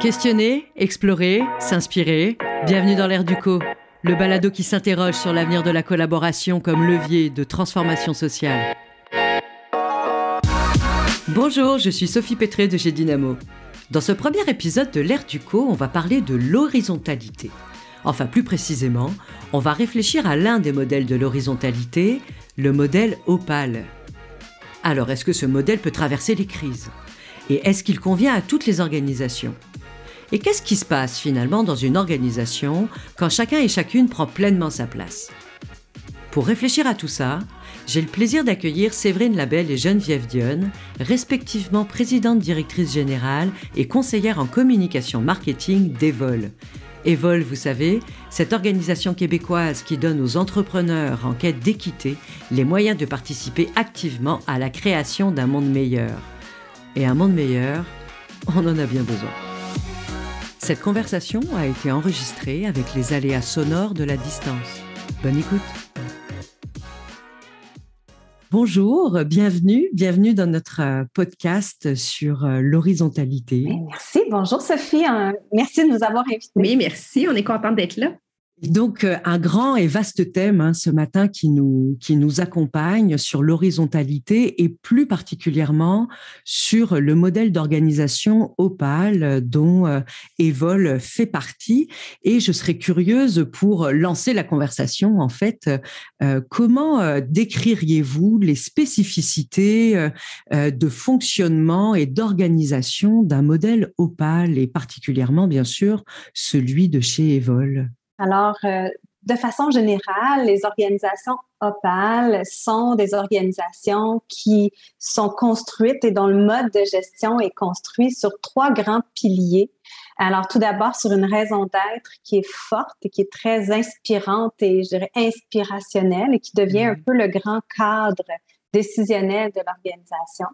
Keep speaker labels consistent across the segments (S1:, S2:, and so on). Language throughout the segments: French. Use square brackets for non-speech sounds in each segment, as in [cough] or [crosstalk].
S1: Questionner, explorer, s'inspirer. Bienvenue dans l'ère du co, le balado qui s'interroge sur l'avenir de la collaboration comme levier de transformation sociale. Bonjour, je suis Sophie Pétré de chez Dynamo. Dans ce premier épisode de l'ère du co, on va parler de l'horizontalité. Enfin, plus précisément, on va réfléchir à l'un des modèles de l'horizontalité, le modèle Opal. Alors, est-ce que ce modèle peut traverser les crises? Et est-ce qu'il convient à toutes les organisations? Et qu'est-ce qui se passe finalement dans une organisation quand chacun et chacune prend pleinement sa place? Pour réfléchir à tout ça, j'ai le plaisir d'accueillir Séverine Labelle et Geneviève Dionne, respectivement présidente directrice générale et conseillère en communication marketing d'Evol. Evol, vous savez, cette organisation québécoise qui donne aux entrepreneurs en quête d'équité les moyens de participer activement à la création d'un monde meilleur. Et un monde meilleur, on en a bien besoin. Cette conversation a été enregistrée avec les aléas sonores de la distance. Bonne écoute. Bonjour, bienvenue, bienvenue dans notre euh, podcast sur euh, l'horizontalité.
S2: Merci, bonjour Sophie, merci de nous avoir invités.
S3: Oui, merci, on est content d'être là.
S1: Donc, euh, un grand et vaste thème hein, ce matin qui nous, qui nous accompagne sur l'horizontalité et plus particulièrement sur le modèle d'organisation Opal dont euh, Evol fait partie. Et je serais curieuse pour lancer la conversation, en fait, euh, comment décririez-vous les spécificités de fonctionnement et d'organisation d'un modèle Opal et particulièrement, bien sûr, celui de chez Evol?
S2: Alors, euh, de façon générale, les organisations OPAL sont des organisations qui sont construites et dont le mode de gestion est construit sur trois grands piliers. Alors, tout d'abord, sur une raison d'être qui est forte et qui est très inspirante et, je dirais, inspirationnelle et qui devient un mmh. peu le grand cadre décisionnel de l'organisation.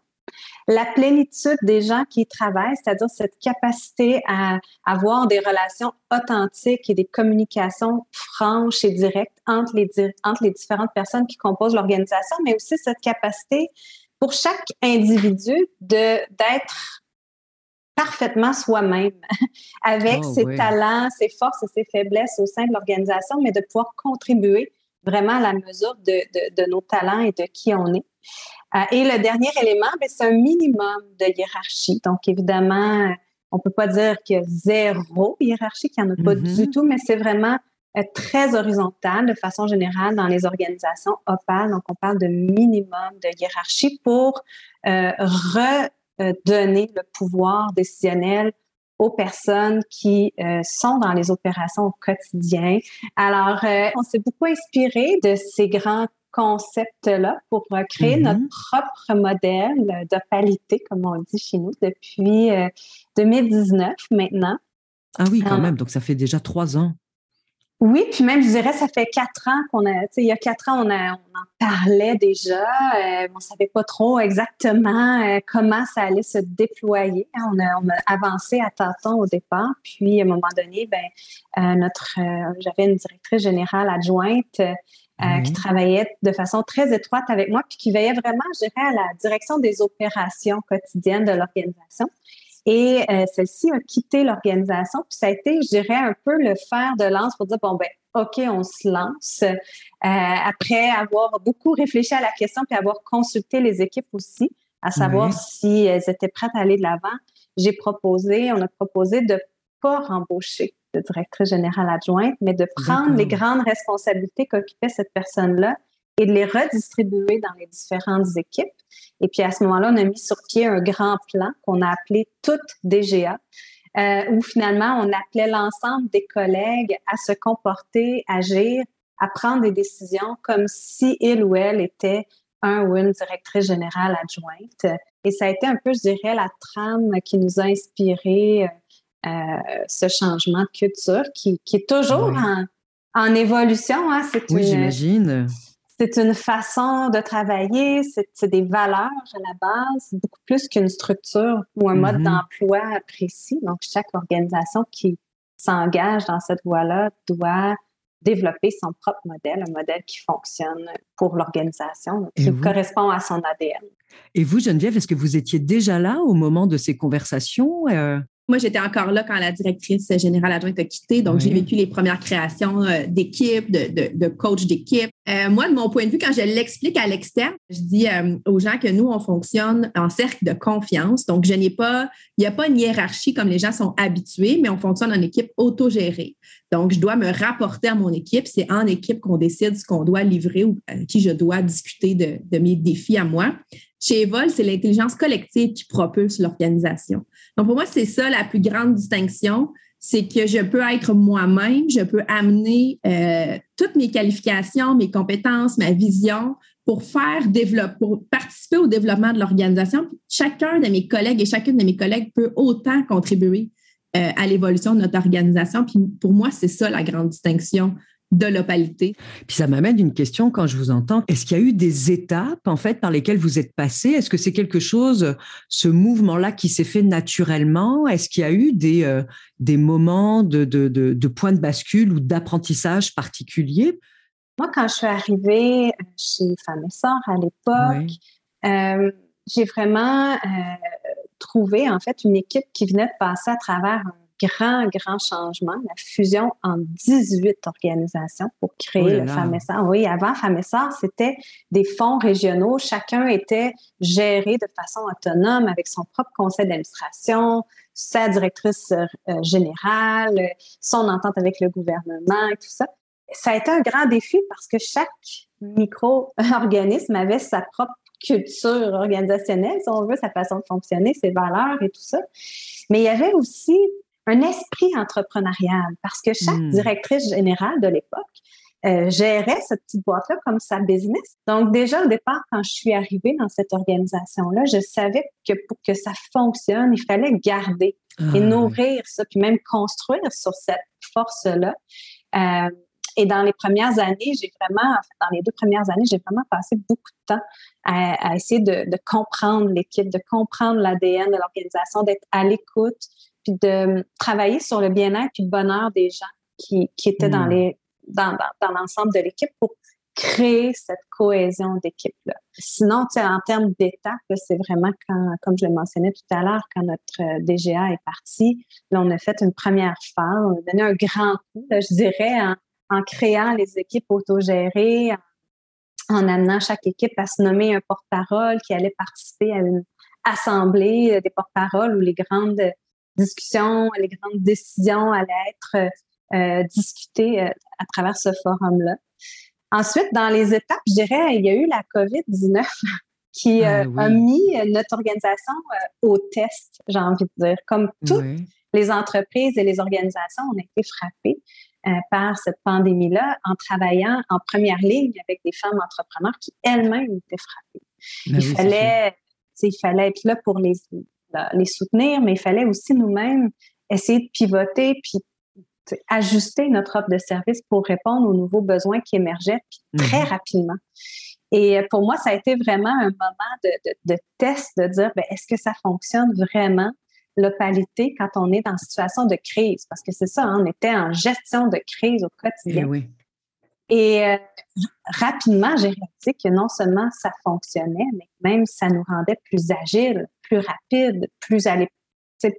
S2: La plénitude des gens qui travaillent, c'est-à-dire cette capacité à avoir des relations authentiques et des communications franches et directes entre les, entre les différentes personnes qui composent l'organisation, mais aussi cette capacité pour chaque individu de d'être parfaitement soi-même, [laughs] avec oh, ses talents, ses forces et ses faiblesses au sein de l'organisation, mais de pouvoir contribuer vraiment à la mesure de, de, de nos talents et de qui on est. Euh, et le dernier élément, ben, c'est un minimum de hiérarchie. Donc, évidemment, on peut pas dire qu'il y a zéro hiérarchie, qu'il n'y en a pas du mm-hmm. tout, mais c'est vraiment euh, très horizontal de façon générale dans les organisations OPAL. Donc, on parle de minimum de hiérarchie pour euh, redonner le pouvoir décisionnel aux personnes qui sont dans les opérations au quotidien. Alors, on s'est beaucoup inspiré de ces grands concept-là pour euh, créer notre mm-hmm. propre modèle de qualité, comme on dit chez nous, depuis 2019 euh, maintenant.
S1: Ah oui, quand même. Donc, ça fait déjà trois ans.
S2: Oui, puis même, je dirais, ça fait quatre ans qu'on a, tu sais, il y a quatre ans, on, a, on en parlait déjà. Euh, on ne savait pas trop exactement comment ça allait se déployer. On a, on a avancé à tâtons au départ. Puis, à un moment donné, ben, notre, j'avais une directrice générale adjointe euh, qui travaillait de façon très étroite avec moi, puis qui veillait vraiment, je dirais, à la direction des opérations quotidiennes de l'organisation. Et euh, celle-ci a quitté l'organisation, puis ça a été, je dirais, un peu le fer de lance pour dire, bon, ben, OK, on se lance. Euh, après avoir beaucoup réfléchi à la question, puis avoir consulté les équipes aussi, à savoir si elles étaient prêtes à aller de l'avant, j'ai proposé, on a proposé de pas rembaucher de directrice générale adjointe, mais de prendre les grandes responsabilités qu'occupait cette personne-là et de les redistribuer dans les différentes équipes. Et puis à ce moment-là, on a mis sur pied un grand plan qu'on a appelé Toute DGA, euh, où finalement on appelait l'ensemble des collègues à se comporter, agir, à prendre des décisions comme si il ou elle était un ou une directrice générale adjointe. Et ça a été un peu, je dirais, la trame qui nous a inspiré euh, ce changement de culture qui, est toujours en, évolution. Hein.
S1: oui, j'imagine.
S2: C'est une façon de travailler, c'est des valeurs à la base, beaucoup plus qu'une structure ou un mode mm-hmm. d'emploi précis. Donc, chaque organisation qui s'engage dans cette voie-là doit développer son propre modèle, un modèle qui fonctionne pour l'organisation, qui correspond à son ADN.
S1: Et vous, Geneviève, est-ce que vous étiez déjà là au moment de ces conversations? Euh?
S3: Moi, j'étais encore là quand la directrice générale adjointe a quitté. Donc, j'ai vécu les premières créations euh, d'équipes, de, de, coach d'équipe. Euh, moi, de mon point de vue, quand je l'explique à l'externe, je dis euh, aux gens que nous, on fonctionne en cercle de confiance. Donc, je n'ai pas, il n'y a pas une hiérarchie comme les gens sont habitués, mais on fonctionne en équipe autogérée. Donc, je dois me rapporter à mon équipe. C'est en équipe qu'on décide ce qu'on doit livrer ou à qui je dois discuter de, de mes défis à moi. Chez Evol, c'est l'intelligence collective qui propulse l'organisation. Donc, pour moi, c'est ça la plus grande distinction, c'est que je peux être moi-même, je peux amener euh, toutes mes qualifications, mes compétences, ma vision pour faire développer, pour participer au développement de l'organisation. Chacun de mes collègues et chacune de mes collègues peut autant contribuer euh, à l'évolution de notre organisation. Puis pour moi, c'est ça la grande distinction de l'opalité.
S1: Puis ça m'amène une question quand je vous entends. Est-ce qu'il y a eu des étapes en fait par lesquelles vous êtes passé? Est-ce que c'est quelque chose, ce mouvement-là, qui s'est fait naturellement? Est-ce qu'il y a eu des, euh, des moments de, de, de, de points de bascule ou d'apprentissage particuliers?
S2: Moi, quand je suis arrivée chez Femmes et Sœurs à l'époque, euh, j'ai vraiment euh, trouvé en fait une équipe qui venait de passer à travers un grand, grand changement, la fusion en 18 organisations pour créer oh le FAMESAR. Oui, avant FAMESAR, c'était des fonds régionaux. Chacun était géré de façon autonome avec son propre conseil d'administration, sa directrice euh, générale, son entente avec le gouvernement et tout ça. Ça a été un grand défi parce que chaque micro-organisme avait sa propre culture organisationnelle, si on veut, sa façon de fonctionner, ses valeurs et tout ça. Mais il y avait aussi un esprit entrepreneurial parce que chaque hmm. directrice générale de l'époque euh, gérait cette petite boîte-là comme sa business. Donc déjà au départ, quand je suis arrivée dans cette organisation-là, je savais que pour que ça fonctionne, il fallait garder et ah, nourrir ça, puis même construire sur cette force-là. Euh, et dans les premières années, j'ai vraiment, en fait, dans les deux premières années, j'ai vraiment passé beaucoup de temps à, à essayer de, de comprendre l'équipe, de comprendre l'ADN de l'organisation, d'être à l'écoute, puis de travailler sur le bien-être et le bonheur des gens qui, qui étaient dans hmm. les dans, dans, l'ensemble de l'équipe pour créer cette cohésion d'équipe-là. Sinon, tu sais, en termes d'étapes, c'est vraiment quand, comme je le mentionnais tout à l'heure, quand notre euh, DGA est parti, là, on a fait une première phase, on a donné un grand coup, je dirais, en, en, créant les équipes autogérées, en, en amenant chaque équipe à se nommer un porte-parole qui allait participer à une assemblée euh, des porte-paroles où les grandes discussions, les grandes décisions allaient être euh, discutées euh, à travers ce forum-là. Ensuite, dans les étapes, je dirais, il y a eu la COVID-19 [laughs] qui ah euh, a mis notre organisation au test, j'ai envie de dire. Comme toutes les entreprises et les organisations, on a été frappées par cette pandémie-là en travaillant en première ligne avec des femmes entrepreneurs qui elles-mêmes étaient frappées. Ben il, fallait, il fallait être là pour les, les soutenir, mais il fallait aussi nous-mêmes essayer de pivoter puis ajuster notre offre de service pour répondre aux nouveaux besoins qui émergeaient très mhm. rapidement. Et pour moi, ça a été vraiment un moment de, test, de dire, ben, est-ce que ça fonctionne vraiment, l'opalité, quand on est dans situation de crise? Parce que c'est ça, hein, on était en gestion de crise au quotidien.
S1: Et, eh oui.
S2: Et euh, rapidement, j'ai réalisé que non seulement ça fonctionnait, mais même ça nous rendait plus agiles, plus rapides, plus à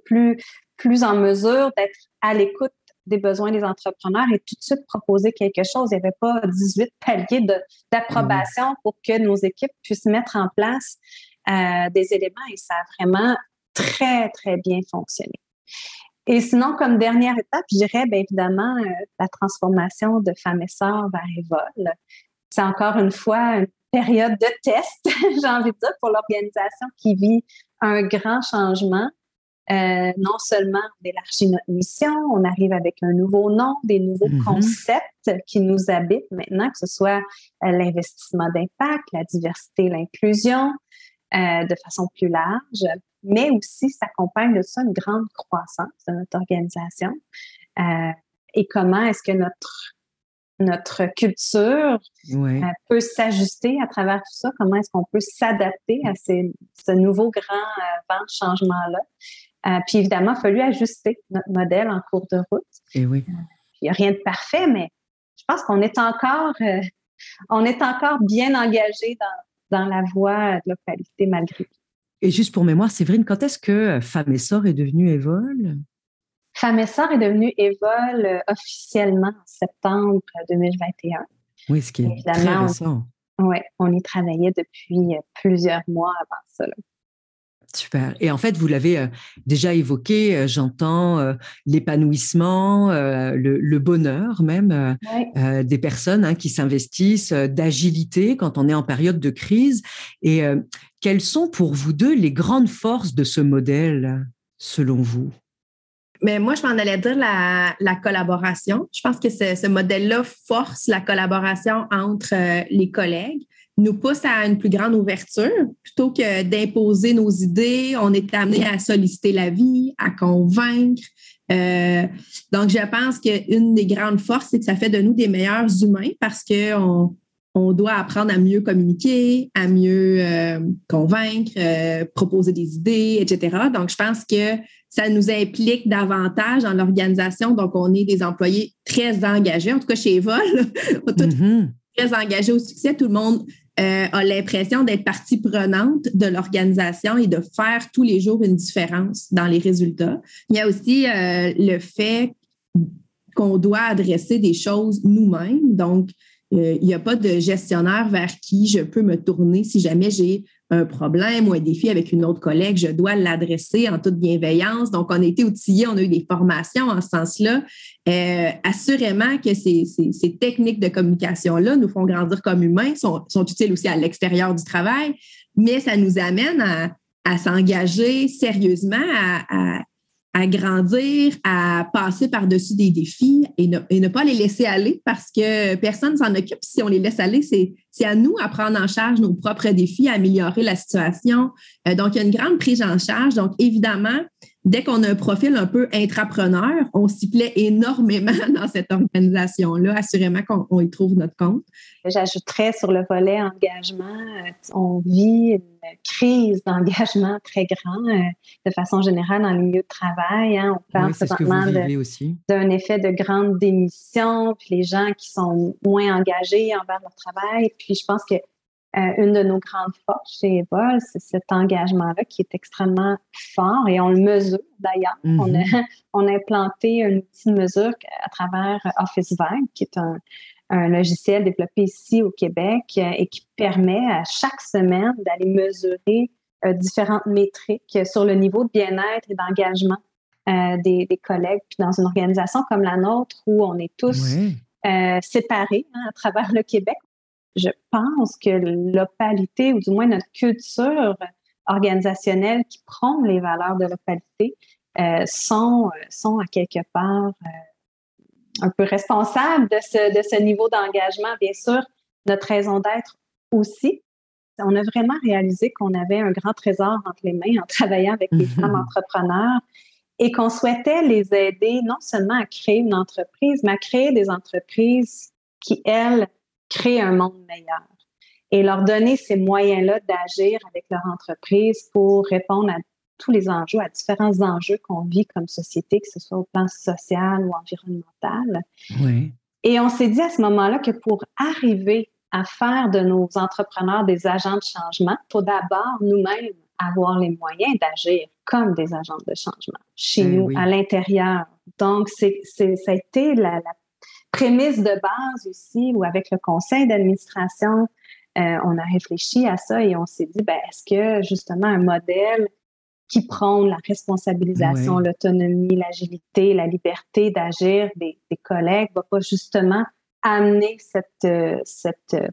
S2: plus, plus en mesure d'être à l'écoute des besoins des entrepreneurs et tout de suite proposer quelque chose. Il n'y avait pas 18 paliers d'approbation pour que nos équipes puissent mettre en place euh, des éléments et ça a vraiment très, très bien fonctionné. Et sinon, comme dernière étape, je dirais bien évidemment euh, la transformation de Femmes et Sœurs vers Evol. C'est encore une fois une période de test, [laughs] j'ai envie de dire, pour l'organisation qui vit un grand changement. Euh, non seulement on élargit notre mission, on arrive avec un nouveau nom, des nouveaux mm-hmm. concepts qui nous habitent maintenant, que ce soit euh, l'investissement d'impact, la diversité, l'inclusion, euh, de façon plus large, mais aussi s'accompagne de ça une grande croissance de notre organisation. Et comment est-ce que notre notre culture euh, peut s'ajuster à travers tout ça? Comment est-ce qu'on peut s'adapter à ces, ce nouveau grand euh, vent de changement-là? puis évidemment, il a fallu ajuster notre modèle en cours de route.
S1: Et oui.
S2: Il n'y a rien de parfait, mais je pense qu'on est encore, on est encore bien engagé dans, dans la voie de la qualité malgré tout.
S1: Et juste pour mémoire, Séverine, quand est-ce que Femme Essor est devenue Evol
S2: Femme est devenue Evol officiellement en septembre 2021.
S1: Oui, ce qui est très récent.
S2: Oui, on y travaillait depuis plusieurs mois avant ça.
S1: Super. Et en fait, vous l'avez euh, déjà évoqué, euh, j'entends euh, l'épanouissement, le, bonheur même des personnes hein, qui s'investissent, d'agilité quand on est en période de crise. Et quelles sont pour vous deux les grandes forces de ce modèle, selon vous?
S3: Mais moi, je m'en allais dire la, collaboration. Je pense que ce modèle-là force la collaboration entre les collègues nous pousse à une plus grande ouverture. Plutôt que d'imposer nos idées, on est amené à solliciter la vie, à convaincre. Euh, donc, je pense qu'une des grandes forces, c'est que ça fait de nous des meilleurs humains parce qu'on on doit apprendre à mieux communiquer, à mieux euh, convaincre, euh, proposer des idées, etc. Donc, je pense que ça nous implique davantage dans l'organisation. Donc, on est des employés très engagés. En tout cas, chez Vol, on est mm-hmm. très engagés au succès. Tout le monde euh, a l'impression d'être partie prenante de l'organisation et de faire tous les jours une différence dans les résultats. Il y a aussi euh, le fait qu'on doit adresser des choses nous-mêmes. Donc, euh, il n'y a pas de gestionnaire vers qui je peux me tourner si jamais j'ai un problème ou un défi avec une autre collègue, je dois l'adresser en toute bienveillance. Donc, on a été outillés, on a eu des formations en ce sens-là. Euh, assurément que ces, techniques de communication-là nous font grandir comme humains, sont, sont utiles aussi à l'extérieur du travail, mais ça nous amène à, s'engager sérieusement, à, à grandir, à passer par-dessus des défis et ne, pas les laisser aller parce que personne ne s'en occupe. Si on les laisse aller, c'est à nous à prendre en charge nos propres défis, à améliorer la situation. Euh, donc, il y a une grande prise en charge. Donc, évidemment, dès qu'on a un profil un peu intrapreneur, on s'y plaît énormément [laughs] dans cette organisation-là. Assurément qu'on y trouve notre compte.
S2: J'ajouterais sur le volet engagement, euh, on vit une crise d'engagement [laughs] très grande euh, de façon générale dans le milieu de travail. Hein. On
S1: parle oui,
S2: d'un effet de grande démission, puis les gens qui sont moins engagés envers leur travail. Puis je pense que euh, une de nos grandes forces chez Evol, c'est cet engagement-là qui est extrêmement fort et on le mesure d'ailleurs. on, a, [laughs] on, a, implanté un outil de mesure à travers Office Vibe, qui est un, un logiciel développé ici au Québec euh, et qui permet à chaque semaine d'aller mesurer euh, différentes métriques sur le niveau de bien-être et d'engagement des, des, collègues. Puis dans une organisation comme la nôtre où on est tous séparés hein, à travers le Québec, je pense que l'opalité, ou du moins notre culture organisationnelle qui prône les valeurs de l'opalité, euh, sont, sont à quelque part euh, un peu responsables de ce, de ce niveau d'engagement. Bien sûr, notre raison d'être aussi. On a vraiment réalisé qu'on avait un grand trésor entre les mains en [laughs] travaillant avec les femmes mm-hmm. entrepreneurs et qu'on souhaitait les aider non seulement à créer une entreprise, mais à créer des entreprises qui, elles, créer un monde meilleur et leur donner ces moyens-là d'agir avec leur entreprise pour répondre à tous les enjeux, à différents enjeux qu'on vit comme société, que ce soit au plan social ou environnemental.
S1: Oui.
S2: Et on s'est dit à ce moment-là que pour arriver à faire de nos entrepreneurs des agents de changement, il faut d'abord nous-mêmes avoir les moyens d'agir comme des agents de changement chez eh nous, à l'intérieur. Donc, c'est, ça a été la, la prémisse de base aussi, ou avec le conseil d'administration, euh, on a réfléchi à ça et on s'est dit, ben, est-ce que justement un modèle qui prône la responsabilisation, l'autonomie, l'agilité, la liberté d'agir des, des, collègues va pas justement amener cette, euh, cette, euh,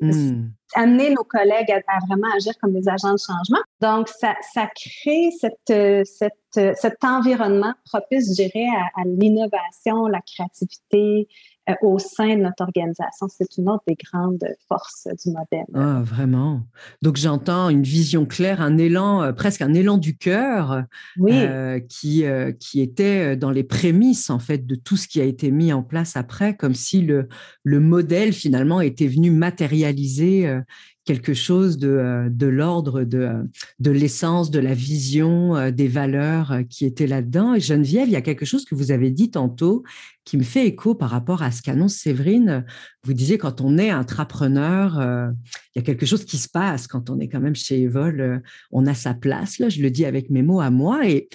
S2: Hmm. amener nos collègues à, vraiment agir comme des agents de changement. Donc, ça, ça crée cette, euh, cette, cet environnement propice, je dirais, à, à l'innovation, la créativité, euh, au sein de notre organisation. C'est une autre des grandes forces du modèle.
S1: Ah, vraiment. Donc j'entends une vision claire, un élan, euh, presque un élan du cœur, euh, qui, qui était dans les prémices en fait de tout ce qui a été mis en place après, comme si le, le modèle finalement était venu matérialiser quelque chose de, de l'ordre de, de l'essence, de la vision, des valeurs qui étaient là-dedans. Et Geneviève, il y a quelque chose que vous avez dit tantôt qui me fait écho par rapport à ce qu'annonce Séverine. Vous disiez quand on est intrapreneur, il y a quelque chose qui se passe quand on est quand même chez Evol, on a sa place. Là, je le dis avec mes mots à moi. Et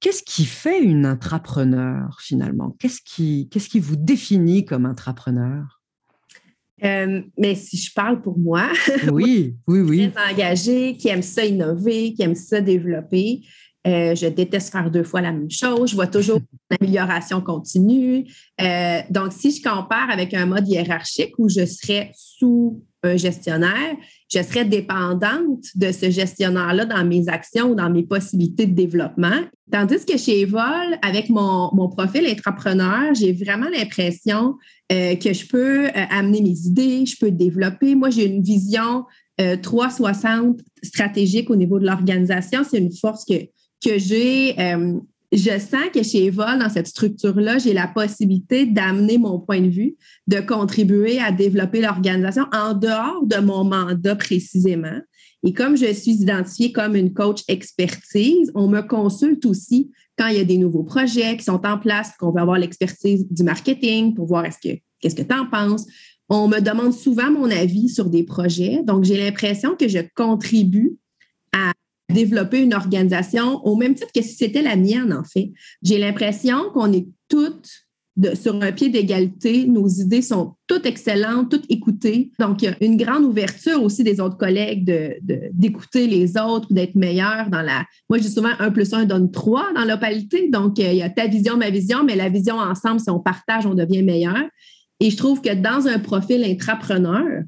S1: Qu'est-ce qui fait une intrapreneur finalement? Qu'est-ce qui, qu'est-ce qui vous définit comme intrapreneur?
S3: Euh, mais si je parle pour moi, [laughs]
S1: oui, oui, oui.
S3: Très engagée, qui aime ça innover, qui aime ça développer. Euh, je déteste faire deux fois la même chose. Je vois toujours [laughs] l'amélioration continue. Euh, donc, si je compare avec un mode hiérarchique où je serais sous un gestionnaire, je serais dépendante de ce gestionnaire-là dans mes actions dans mes possibilités de développement. Tandis que chez Evol, avec mon, profil entrepreneur, j'ai vraiment l'impression euh, que je peux euh, amener mes idées, je peux développer. Moi, j'ai une vision 360 euh, stratégique au niveau de l'organisation. C'est une force que, que j'ai je sens que chez Evol, dans cette structure-là, j'ai la possibilité d'amener mon point de vue, de contribuer à développer l'organisation en dehors de mon mandat précisément. Et comme je suis identifiée comme une coach expertise, on me consulte aussi quand il y a des nouveaux projets qui sont en place, qu'on veut avoir l'expertise du marketing pour voir est-ce que qu'est-ce que tu en penses. On me demande souvent mon avis sur des projets. Donc, j'ai l'impression que je contribue à développer une organisation au même titre que si c'était la mienne, en fait. J'ai l'impression qu'on est toutes sur un pied d'égalité. Nos idées sont toutes excellentes, toutes écoutées. Donc, il y a une grande ouverture aussi des autres collègues d'écouter les autres, d'être meilleurs dans la. Moi, je dis souvent un plus un donne trois dans l'opalité. Donc, il y a ta vision, ma vision, mais la vision ensemble, si on partage, on devient meilleur. Et je trouve que dans un profil intrapreneur,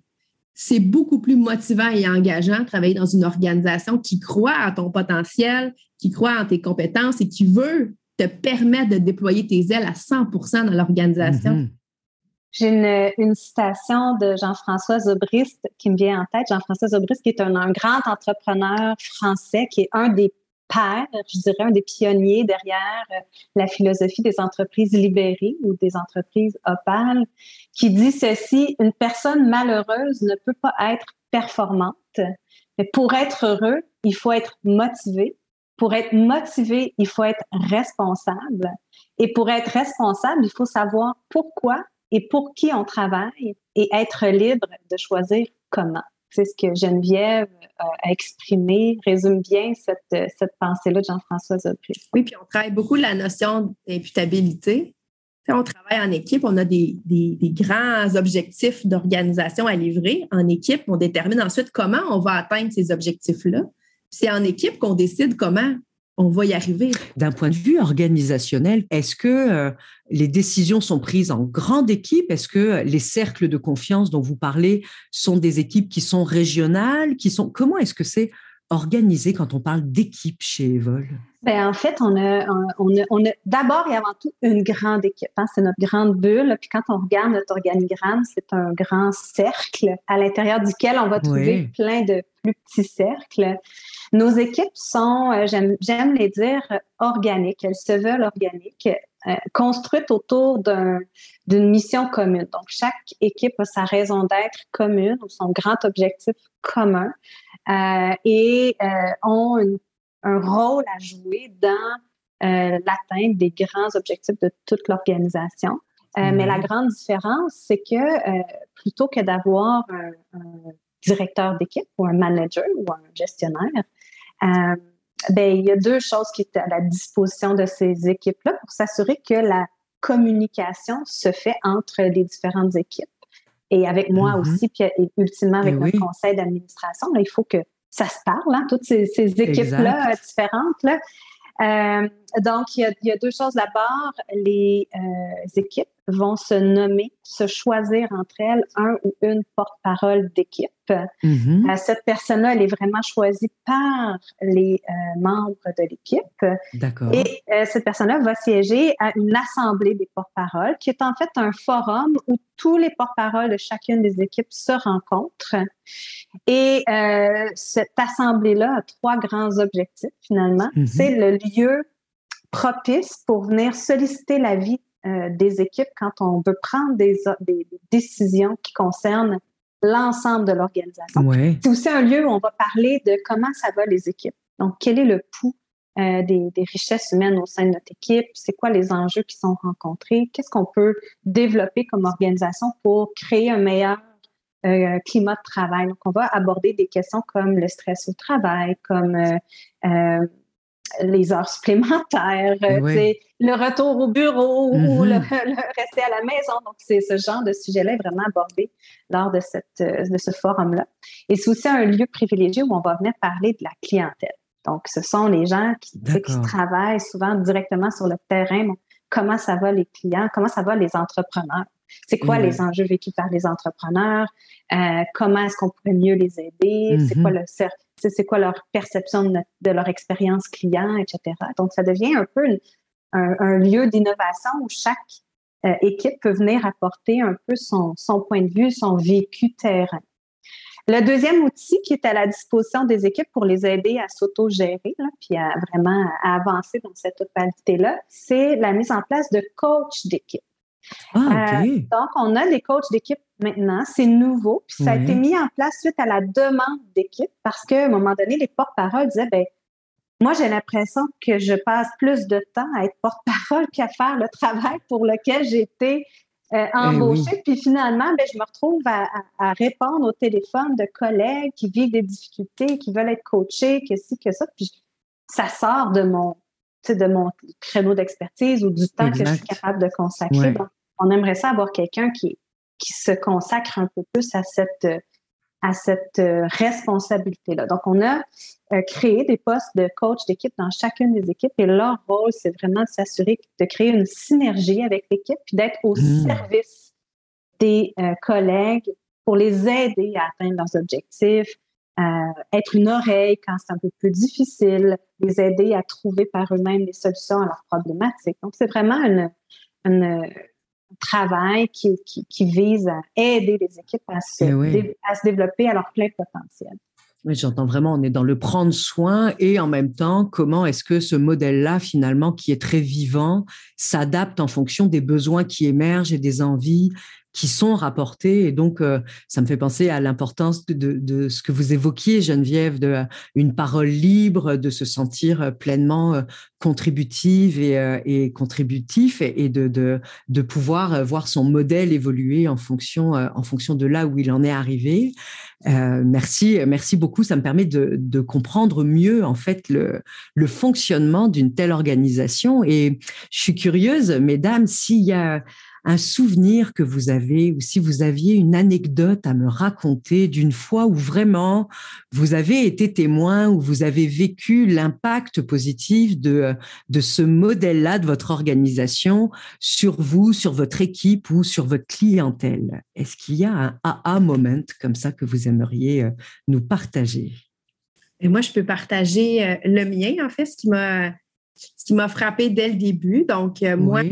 S3: c'est beaucoup plus motivant et engageant de travailler dans une organisation qui croit à ton potentiel, qui croit en tes compétences et qui veut te permettre de déployer tes ailes à 100% dans l'organisation. Mm-hmm.
S2: J'ai une, citation de Jean-François Zobrist qui me vient en tête. Jean-François Zobrist, qui est un, grand entrepreneur français, qui est un des pères, je dirais, un des pionniers derrière euh, la philosophie des entreprises libérées ou des entreprises opales, qui dit ceci, une personne malheureuse ne peut pas être performante, mais pour être heureux, il faut être motivé. Pour être motivé, il faut être responsable. Et pour être responsable, il faut savoir pourquoi et pour qui on travaille et être libre de choisir comment c'est ce que Geneviève euh, a exprimé, résume bien cette, cette pensée-là de Jean-François Zopri.
S3: Oui, puis on travaille beaucoup la notion d'imputabilité. On travaille en équipe, on a des grands objectifs d'organisation à livrer. En équipe, on détermine ensuite comment on va atteindre ces objectifs-là. C'est en équipe qu'on décide comment on va y arriver.
S1: D'un point de vue organisationnel, est-ce que euh, les décisions sont prises en grande équipe? Est-ce que les cercles de confiance dont vous parlez sont des équipes qui sont régionales qui sont... Comment est-ce que c'est organisé quand on parle d'équipe chez Evol?
S2: Ben, en fait, on a, on a, d'abord et avant tout une grande équipe. Hein. C'est notre grande bulle. Puis quand on regarde notre organigramme, c'est un grand cercle à l'intérieur duquel on va trouver plein de plus petits cercles. Nos équipes sont, euh, j'aime les dire, organiques. Elles se veulent organiques, euh, construites autour d'une mission commune. Donc, chaque équipe a sa raison d'être commune ou son grand objectif commun euh, et ont un rôle à jouer dans l'atteinte des grands objectifs de toute l'organisation. Mais la grande différence, c'est que plutôt que d'avoir un, directeur d'équipe ou un manager ou un gestionnaire, euh, ben, il y a deux choses qui étaient à la disposition de ces équipes-là pour s'assurer que la communication se fait entre les différentes équipes et avec moi mm-hmm. aussi, puis ultimement avec le ben conseil d'administration. Il faut que ça se parle, hein, toutes ces, équipes-là différentes. Là. Euh, donc, il y, a, deux choses. D'abord, les euh, équipes vont se nommer, se choisir entre elles un ou une porte-parole d'équipe. Mm-hmm. Euh, cette personne-là, elle est vraiment choisie par les euh, membres de l'équipe.
S1: D'accord.
S2: Et euh, cette personne-là va siéger à une assemblée des porte-paroles, qui est en fait un forum où tous les porte-paroles de chacune des équipes se rencontrent. Et cette assemblée-là a trois grands objectifs, finalement. Mm-hmm. C'est le lieu propice pour venir solliciter l'avis euh, des équipes quand on veut prendre des, des, décisions qui concernent l'ensemble de l'organisation. C'est aussi un lieu où on va parler de comment ça va les équipes. Donc, quel est le pouls euh, des, richesses humaines au sein de notre équipe? C'est quoi les enjeux qui sont rencontrés? Qu'est-ce qu'on peut développer comme organisation pour créer un meilleur euh, climat de travail? Donc, on va aborder des questions comme le stress au travail, comme les heures supplémentaires, le retour au bureau ou mm-hmm. [laughs] le, rester à la maison. Donc, c'est ce genre de sujet-là vraiment abordé lors de, cette, de ce forum-là. Et c'est aussi un lieu privilégié où on va venir parler de la clientèle. Donc, ce sont les gens qui, qui travaillent souvent directement sur le terrain. comment ça va les clients? Comment ça va les entrepreneurs? C'est quoi les enjeux vécus par les entrepreneurs? Euh, comment est-ce qu'on pourrait mieux les aider? C'est quoi mm-hmm. le c'est quoi leur perception de, leur expérience client, etc. Donc, ça devient un peu un, lieu d'innovation où chaque euh, équipe peut venir apporter un peu son, son point de vue, son vécu terrain. Le deuxième outil qui est à la disposition des équipes pour les aider à s'auto-gérer, puis à vraiment avancer dans cette totalité-là, c'est la mise en place de coachs d'équipe. Ah, euh, donc, on a des coachs d'équipe maintenant. C'est nouveau. Puis ça a été mis en place suite à la demande d'équipe parce qu'à un moment donné, les porte-paroles disaient ben, moi, j'ai l'impression que je passe plus de temps à être porte-parole [laughs] qu'à faire le travail pour lequel j'ai été euh, eh embauchée. Puis finalement, ben, je me retrouve à, répondre au téléphone de collègues qui vivent des difficultés, qui veulent être coachés, que ci, que ça. Puis ça sort de mon, de mon créneau d'expertise ou du temps que je suis capable de consacrer. on aimerait ça avoir quelqu'un qui, qui se consacre un peu plus à cette, à cette euh, responsabilité-là. Donc, on a euh, créé des postes de coach d'équipe dans chacune des équipes et leur rôle, c'est vraiment de s'assurer de créer une synergie avec l'équipe puis d'être au mmh. service des euh, collègues pour les aider à atteindre leurs objectifs, être une oreille quand c'est un peu plus difficile, les aider à trouver par eux-mêmes des solutions à leurs problématiques. Donc, c'est vraiment une, une, travail qui, qui, vise à aider les équipes à se, eh à se développer à leur plein potentiel.
S1: Oui, j'entends vraiment, on est dans le prendre soin et en même temps, comment est-ce que ce modèle-là, finalement, qui est très vivant, s'adapte en fonction des besoins qui émergent et des envies qui sont rapportés. Et donc, euh, ça me fait penser à l'importance de, ce que vous évoquiez, Geneviève, de euh, une parole libre, de se sentir euh, pleinement contributive et, contributif et, de, de, pouvoir voir son modèle évoluer en fonction, en fonction de là où il en est arrivé. merci, merci beaucoup. Ça me permet de, comprendre mieux en fait le, le fonctionnement d'une telle organisation. Et je suis curieuse, mesdames, s'il y a un souvenir que vous avez ou si vous aviez une anecdote à me raconter d'une fois où vraiment vous avez été témoin, où vous avez vécu l'impact positif de, de ce modèle-là de votre organisation sur vous, sur votre équipe ou sur votre clientèle? Est-ce qu'il y a un AA moment comme ça que vous aimeriez euh, nous partager?
S3: Et moi, je peux partager euh, le mien, en fait, ce qui m'a ce qui m'a frappé dès le début. Donc, euh, moi,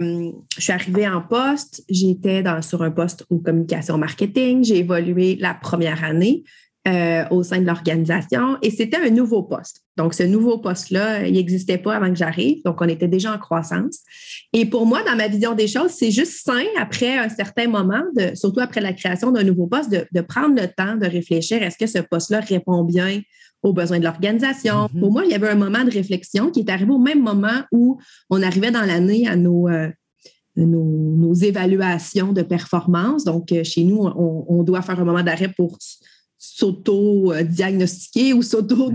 S3: je suis arrivée en poste, j'étais sur un poste en communication marketing, j'ai évolué la première année euh, au sein de l'organisation et c'était un nouveau poste. Donc, ce nouveau poste-là, il n'existait pas avant que j'arrive, donc on était déjà en croissance. Et pour moi, dans ma vision des choses, c'est juste sain après un certain moment, de, surtout après la création d'un nouveau poste, de prendre le temps de réfléchir, est-ce que ce poste-là répond bien aux besoins de l'organisation. Mm-hmm. Pour moi, il y avait un moment de réflexion qui est arrivé au même moment où on arrivait dans l'année à nos, euh, nos, évaluations de performance. Donc, euh, chez nous, on, doit faire un moment d'arrêt pour s'auto-diagnostiquer ou s'auto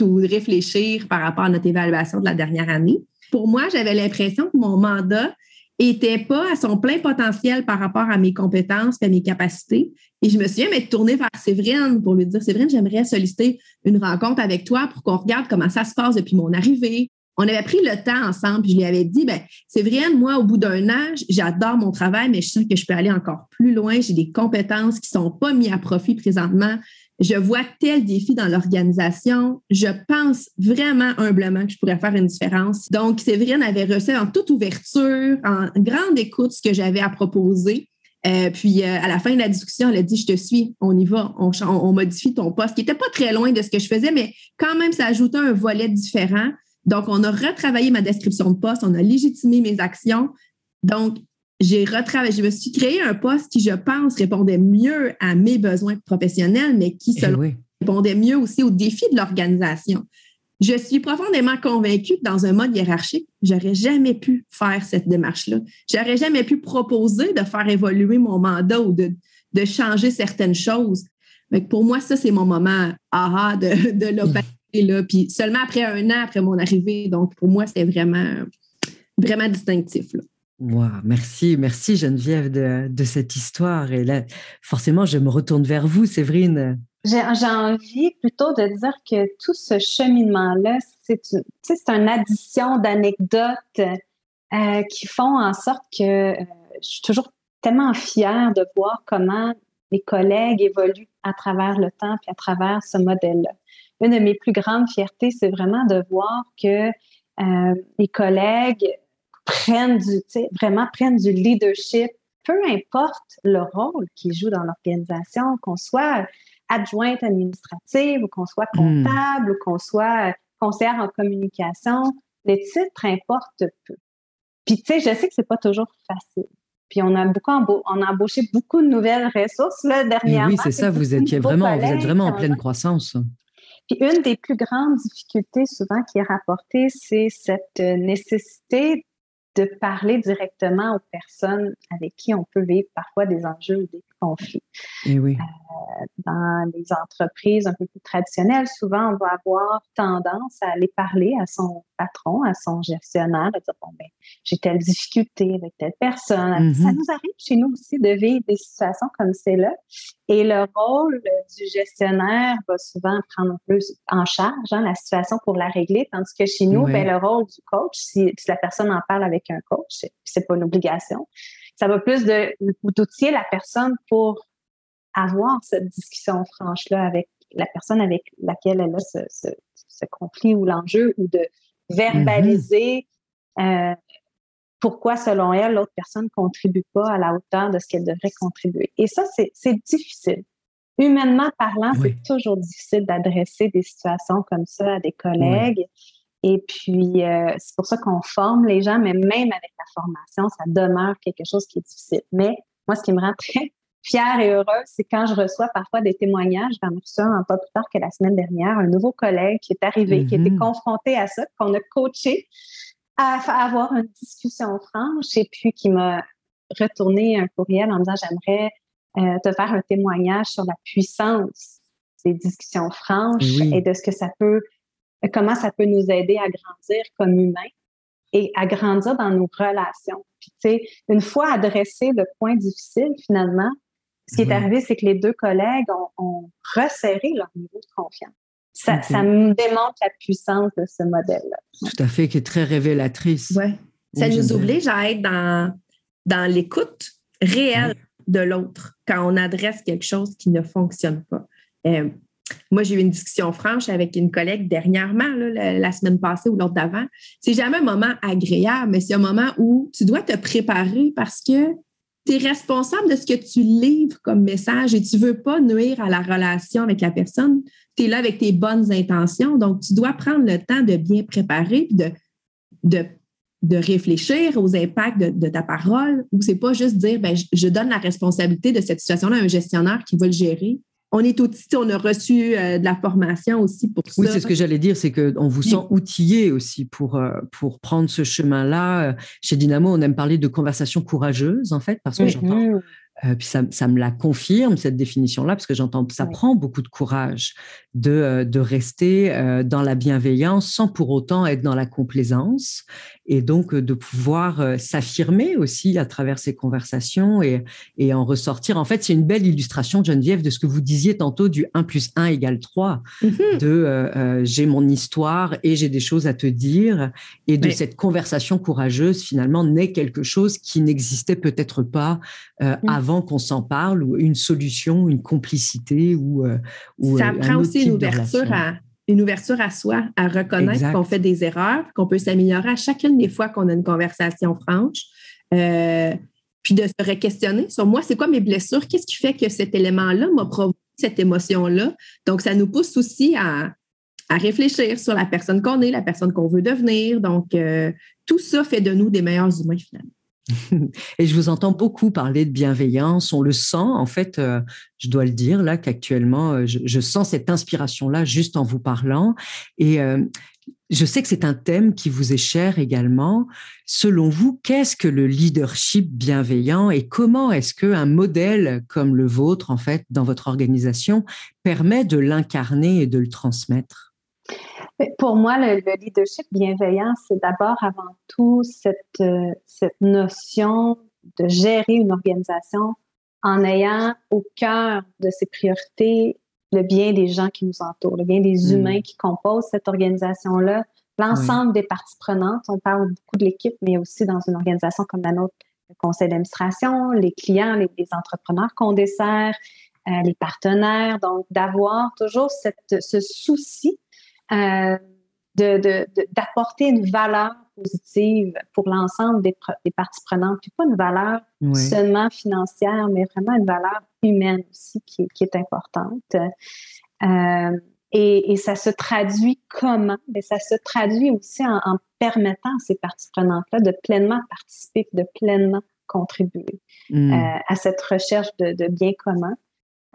S3: ou réfléchir par rapport à notre évaluation de la dernière année. Pour moi, j'avais l'impression que mon mandat était pas à son plein potentiel par rapport à mes compétences et à mes capacités. Et je me souviens m'être tournée vers Séverine pour lui dire Séverine, j'aimerais solliciter une rencontre avec toi pour qu'on regarde comment ça se passe depuis mon arrivée. On avait pris le temps ensemble, puis je lui avais dit ben, Séverine, moi, au bout d'un an, j'adore mon travail, mais je sens que je peux aller encore plus loin. J'ai des compétences qui ne sont pas mises à profit présentement je vois tel défi dans l'organisation. Je pense vraiment humblement que je pourrais faire une différence. Donc, Séverine avait reçu en toute ouverture, en grande écoute, ce que j'avais à proposer. Euh, puis, euh, à la fin de la discussion, elle a dit Je te suis, on y va, on, on modifie ton poste, qui n'était pas très loin de ce que je faisais, mais quand même, ça ajoutait un volet différent. Donc, on a retravaillé ma description de poste, on a légitimé mes actions. Donc, j'ai retravaillé, je me suis créé un poste qui, je pense, répondait mieux à mes besoins professionnels, mais qui,
S1: Eh oui.
S3: répondait mieux aussi aux défis de l'organisation. Je suis profondément convaincue que dans un mode hiérarchique, j'aurais jamais pu faire cette démarche-là. J'aurais jamais pu proposer de faire évoluer mon mandat ou de, de changer certaines choses. Que pour moi, ça, c'est mon moment aha de, de [laughs] l'opacité. Là. Puis seulement après un an après mon arrivée. Donc, pour moi, c'est vraiment, vraiment distinctif. Là.
S1: Wow, merci, merci Geneviève de, cette histoire. Et là, forcément, je me retourne vers vous, Séverine.
S2: J'ai envie plutôt de dire que tout ce cheminement-là, c'est une, addition d'anecdotes euh, qui font en sorte que euh, je suis toujours tellement fière de voir comment les collègues évoluent à travers le temps et à travers ce modèle-là. Une de mes plus grandes fiertés, c'est vraiment de voir que euh, les collègues prennent du, vraiment prennent du leadership, peu importe le rôle qu'ils jouent dans l'organisation, qu'on soit adjointe administrative ou qu'on soit comptable mmh. ou qu'on soit conseillère en communication, les titres importent peu. Puis, tu sais, je sais que c'est pas toujours facile. Puis, on a beaucoup on a embauché beaucoup de nouvelles ressources là, dernièrement.
S1: Oui, c'est ça, vous, étiez vraiment, vous êtes vraiment en pleine croissance.
S2: Puis, une des plus grandes difficultés souvent qui est rapportée, c'est cette nécessité de parler directement aux personnes avec qui on peut vivre parfois des enjeux ou des
S1: Et oui.
S2: Euh, dans les entreprises un peu plus traditionnelles, souvent, on va avoir tendance à aller parler à son patron, à son gestionnaire, à dire, bon, ben, j'ai telle difficulté avec telle personne. Mm -hmm. Ça nous arrive chez nous aussi de vivre des situations comme celle-là. Et le rôle du gestionnaire va souvent prendre un peu en charge hein, la situation pour la régler, tandis que chez nous, oui. ben, le rôle du coach, si, si, la personne en parle avec un coach, c'est pas une obligation. Ça va plus d'outiller la personne pour avoir cette discussion franche-là avec la personne avec laquelle elle a ce, ce, ce conflit ou l'enjeu, ou de verbaliser mm -hmm. euh, pourquoi, selon elle, l'autre personne ne contribue pas à la hauteur de ce qu'elle devrait contribuer. Et ça, c'est difficile. Humainement parlant, oui. c'est toujours difficile d'adresser des situations comme ça à des collègues. Oui. Et puis, euh, c'est pour ça qu'on forme les gens, mais même avec la formation, ça demeure quelque chose qui est difficile. Mais moi, ce qui me rend très [laughs] fière et heureuse, c'est quand je reçois parfois des témoignages. J'en reçu un pas plus tard que la semaine dernière, un nouveau collègue qui est arrivé, mm -hmm. qui était confronté à ça, qu'on a coaché à, avoir une discussion franche et puis qui m'a retourné un courriel en me disant j'aimerais euh, te faire un témoignage sur la puissance des discussions franches oui. et de ce que ça peut, comment ça peut nous aider à grandir comme humains et à grandir dans nos relations. Puis, tu sais, une fois adressé le point difficile, finalement, ce qui est oui. arrivé, c'est que les deux collègues ont, ont, resserré leur niveau de confiance. Ça, okay. ça me démontre la puissance de ce modèle-là.
S1: Tout à fait, qui est très révélatrice.
S3: Ouais. Ça oui, nous oblige à être dans, dans l'écoute réelle oui. de l'autre quand on adresse quelque chose qui ne fonctionne pas. Euh, moi, j'ai eu une discussion franche avec une collègue dernièrement, la, semaine passée ou l'autre d'avant. C'est jamais un moment agréable, mais c'est un moment où tu dois te préparer parce que tu es responsable de ce que tu livres comme message et tu ne veux pas nuire à la relation avec la personne. Tu es là avec tes bonnes intentions. Donc, tu dois prendre le temps de bien préparer et de, de, de réfléchir aux impacts de, de ta parole. Ou c'est pas juste dire ben, je, je donne la responsabilité de cette situation-là à un gestionnaire qui va le gérer on est aussi, on a reçu euh, de la formation aussi pour ça.
S1: Oui, c'est ce que j'allais dire, c'est qu'on vous sent outillé aussi pour, euh, pour prendre ce chemin-là. Chez Dynamo, on aime parler de conversation courageuse, en fait, parce que j'entends. Euh, puis ça, ça, me la confirme, cette définition-là, parce que j'entends ça prend beaucoup de courage de, de rester euh, dans la bienveillance sans pour autant être dans la complaisance et donc de pouvoir euh, s'affirmer aussi à travers ces conversations et, et en ressortir. En fait, c'est une belle illustration, Geneviève, de ce que vous disiez tantôt du 1 plus 1 égale 3, mm -hmm. de euh, j'ai mon histoire et j'ai des choses à te dire et de oui. cette conversation courageuse finalement naît quelque chose qui n'existait peut-être pas euh, mm. avant qu'on s'en parle ou une solution, une complicité ou, euh, ou
S3: ça prend aussi une ouverture à une ouverture à soi, à reconnaître qu'on fait des erreurs, qu'on peut s'améliorer à chacune des fois qu'on a une conversation franche. Euh, puis de se re-questionner sur moi, c'est quoi mes blessures? Qu'est-ce qui fait que cet élément-là m'a provoqué cette émotion-là? Donc, ça nous pousse aussi à, à réfléchir sur la personne qu'on est, la personne qu'on veut devenir. Donc, euh, tout ça fait de nous des meilleurs humains finalement. [laughs]
S1: Et je vous entends beaucoup parler de bienveillance. On le sent, en fait, euh, je dois le dire là qu'actuellement, euh, je, sens cette inspiration-là juste en vous parlant. Et euh, je sais que c'est un thème qui vous est cher également. Selon vous, qu'est-ce que le leadership bienveillant et comment est-ce qu'un modèle comme le vôtre, en fait, dans votre organisation, permet de l'incarner et de le transmettre?
S2: Pour moi, le, leadership bienveillant, c'est d'abord avant tout cette, euh, cette notion de gérer une organisation en ayant au cœur de ses priorités le bien des gens qui nous entourent, le bien des hmm. humains qui composent cette organisation-là, l'ensemble des parties prenantes. On parle beaucoup de l'équipe, mais aussi dans une organisation comme la nôtre, le conseil d'administration, les clients, les, entrepreneurs qu'on dessert, euh, les partenaires. Donc, d'avoir toujours cette, ce souci euh, d'apporter une valeur positive pour l'ensemble des, parties prenantes, puis pas une valeur seulement financière, mais vraiment une valeur humaine aussi qui, est importante. Euh, et, ça se traduit comment? Bien, ça se traduit aussi en, permettant à ces parties prenantes-là de pleinement participer, de pleinement contribuer hmm. euh, à cette recherche de, de bien commun.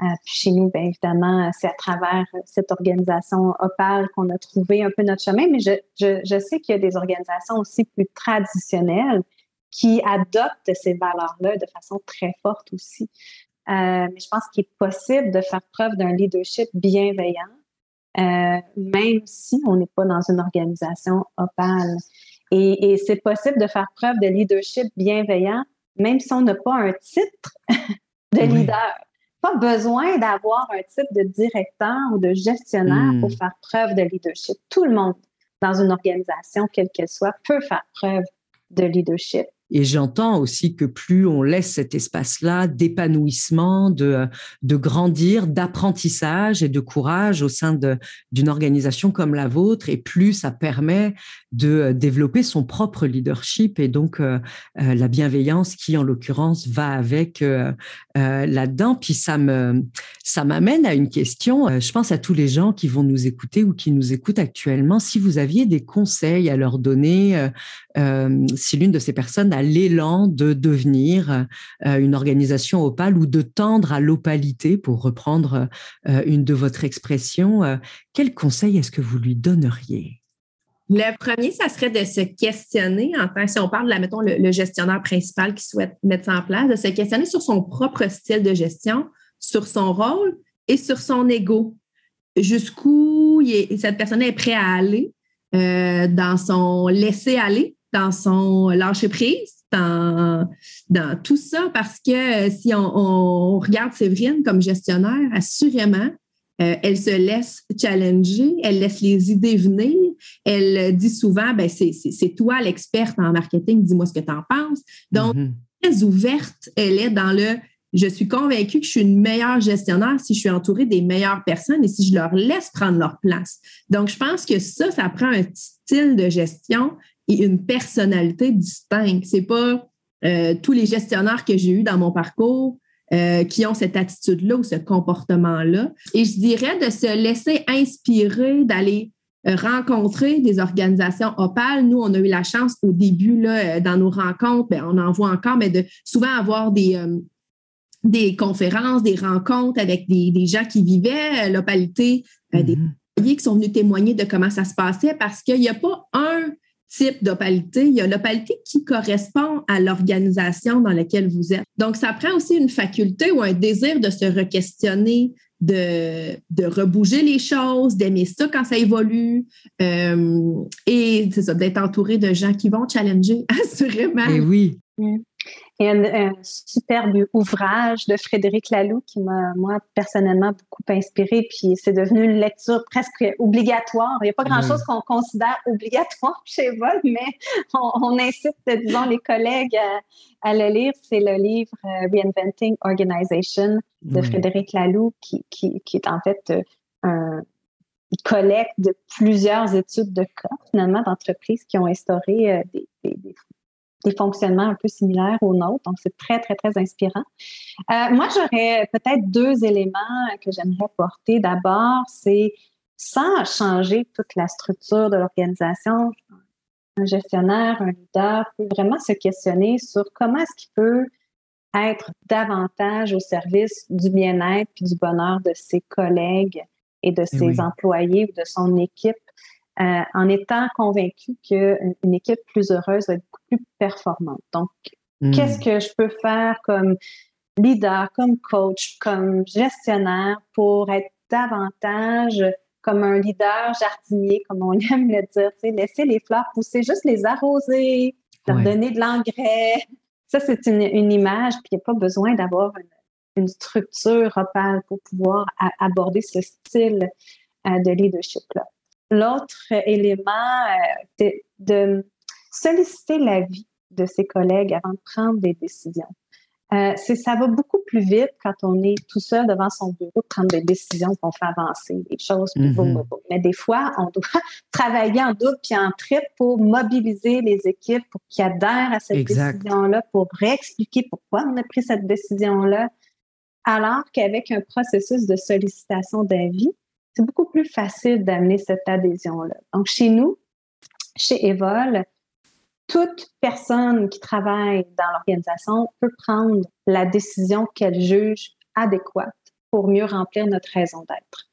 S2: Euh, chez nous, bien évidemment, c'est à travers cette organisation Opal qu'on a trouvé un peu notre chemin, mais je, je, je sais qu'il y a des organisations aussi plus traditionnelles qui adoptent ces valeurs-là de façon très forte aussi. Euh, mais je pense qu'il est possible de faire preuve d'un leadership bienveillant, euh, même si on n'est pas dans une organisation Opal. Et, et c'est possible de faire preuve de leadership bienveillant, même si on n'a pas un titre [laughs] de leader pas besoin d'avoir un type de directeur ou de gestionnaire pour hmm. faire preuve de leadership. Tout le monde dans une organisation, quelle qu'elle soit, peut faire preuve de leadership.
S1: Et j'entends aussi que plus on laisse cet espace-là d'épanouissement, de, de grandir, d'apprentissage et de courage au sein d'une organisation comme la vôtre, et plus ça permet de développer son propre leadership et donc euh, euh, la bienveillance qui, en l'occurrence, va avec euh, là-dedans. Puis ça me ça m'amène à une question. je pense à tous les gens qui vont nous écouter ou qui nous écoutent actuellement. Si vous aviez des conseils à leur donner, si l'une de ces personnes a l'élan de devenir une organisation opale ou de tendre à l'opalité, pour reprendre une de votre expression, quel conseil est-ce que vous lui donneriez?
S3: Le premier, ça serait de se questionner, enfin, si on parle, de, mettons, le, gestionnaire principal qui souhaite mettre ça en place, de se questionner sur son propre style de gestion, sur son rôle et sur son ego. Jusqu'où cette personne est prête à aller euh, dans son laisser aller, dans son lâcher prise, dans, dans tout ça, parce que euh, si on, on regarde Séverine comme gestionnaire, assurément, euh, elle se laisse challenger, elle laisse les idées venir. Elle dit souvent, ben c'est toi l'experte en marketing, dis-moi ce que tu en penses. Donc, mm-hmm. très ouverte, elle est dans le je suis convaincue que je suis une meilleure gestionnaire si je suis entourée des meilleures personnes et si je leur laisse prendre leur place. Donc, je pense que ça, ça prend un style de gestion et une personnalité distincte. C'est pas euh, tous les gestionnaires que j'ai eus dans mon parcours euh, qui ont cette attitude-là ou ce comportement-là. Et je dirais de se laisser inspirer, d'aller euh, rencontrer des organisations opales. Nous, on a eu la chance au début, là, dans nos rencontres, bien, on en voit encore, mais de souvent avoir des, des conférences, des rencontres avec des, des gens qui vivaient l'opalité, des mm-hmm. employés qui sont venus témoigner de comment ça se passait parce qu'il n'y a pas un type d'opalité. Il y a l'opalité qui correspond à l'organisation dans laquelle vous êtes. Donc, ça prend aussi une faculté ou un désir de se re-questionner, de, de rebouger les choses, d'aimer ça quand ça évolue. Euh, et c'est ça, d'être entouré de gens qui vont challenger, [laughs] assurément.
S1: Et oui.
S2: Il y a un, superbe ouvrage de Frédéric Laloux qui m'a, moi, personnellement, beaucoup inspiré. Puis c'est devenu une lecture presque obligatoire. Il n'y a pas grand-chose qu'on considère obligatoire chez Vol, mais on, incite, disons, les collègues à, le lire. C'est le livre euh, Reinventing Organization de Frédéric Laloux qui, qui, qui, est en fait euh, un collecte de plusieurs études de cas, finalement, d'entreprises qui ont instauré euh, des, des, des, des fonctionnements un peu similaires aux nôtres. Donc, c'est très, très, très inspirant. Euh, moi, j'aurais peut-être deux éléments que j'aimerais porter. D'abord, c'est sans changer toute la structure de l'organisation, un gestionnaire, un leader peut vraiment se questionner sur comment est-ce qu'il peut être davantage au service du bien-être et du bonheur de ses collègues et de eh ses employés ou de son équipe, euh, en étant convaincu qu'une équipe plus heureuse va être beaucoup plus performante. Donc, hmm. qu'est-ce que je peux faire comme leader, comme coach, comme gestionnaire pour être davantage comme un leader jardinier, comme on [laughs] aime le dire, laisser les fleurs pousser, juste les arroser, leur donner de l'engrais. Ça, c'est une, image, puis il n'y a pas besoin d'avoir une, structure opale pour pouvoir aborder ce style euh, de leadership-là. L'autre élément, euh, c'est de solliciter l'avis de ses collègues avant de prendre des décisions. Euh, ça va beaucoup plus vite quand on est tout seul devant son bureau de prendre des décisions qu'on fait avancer les choses. Mm-hmm. Mais des fois, on doit [laughs] travailler en double puis en triple pour mobiliser les équipes pour qu'ils adhèrent à cette décision-là, pour réexpliquer pourquoi on a pris cette décision-là. Alors qu'avec un processus de sollicitation d'avis, c'est beaucoup plus facile d'amener cette adhésion-là. Donc, chez nous, chez Evol, toute personne qui travaille dans l'organisation peut prendre la décision qu'elle juge adéquate pour mieux remplir notre raison d'être.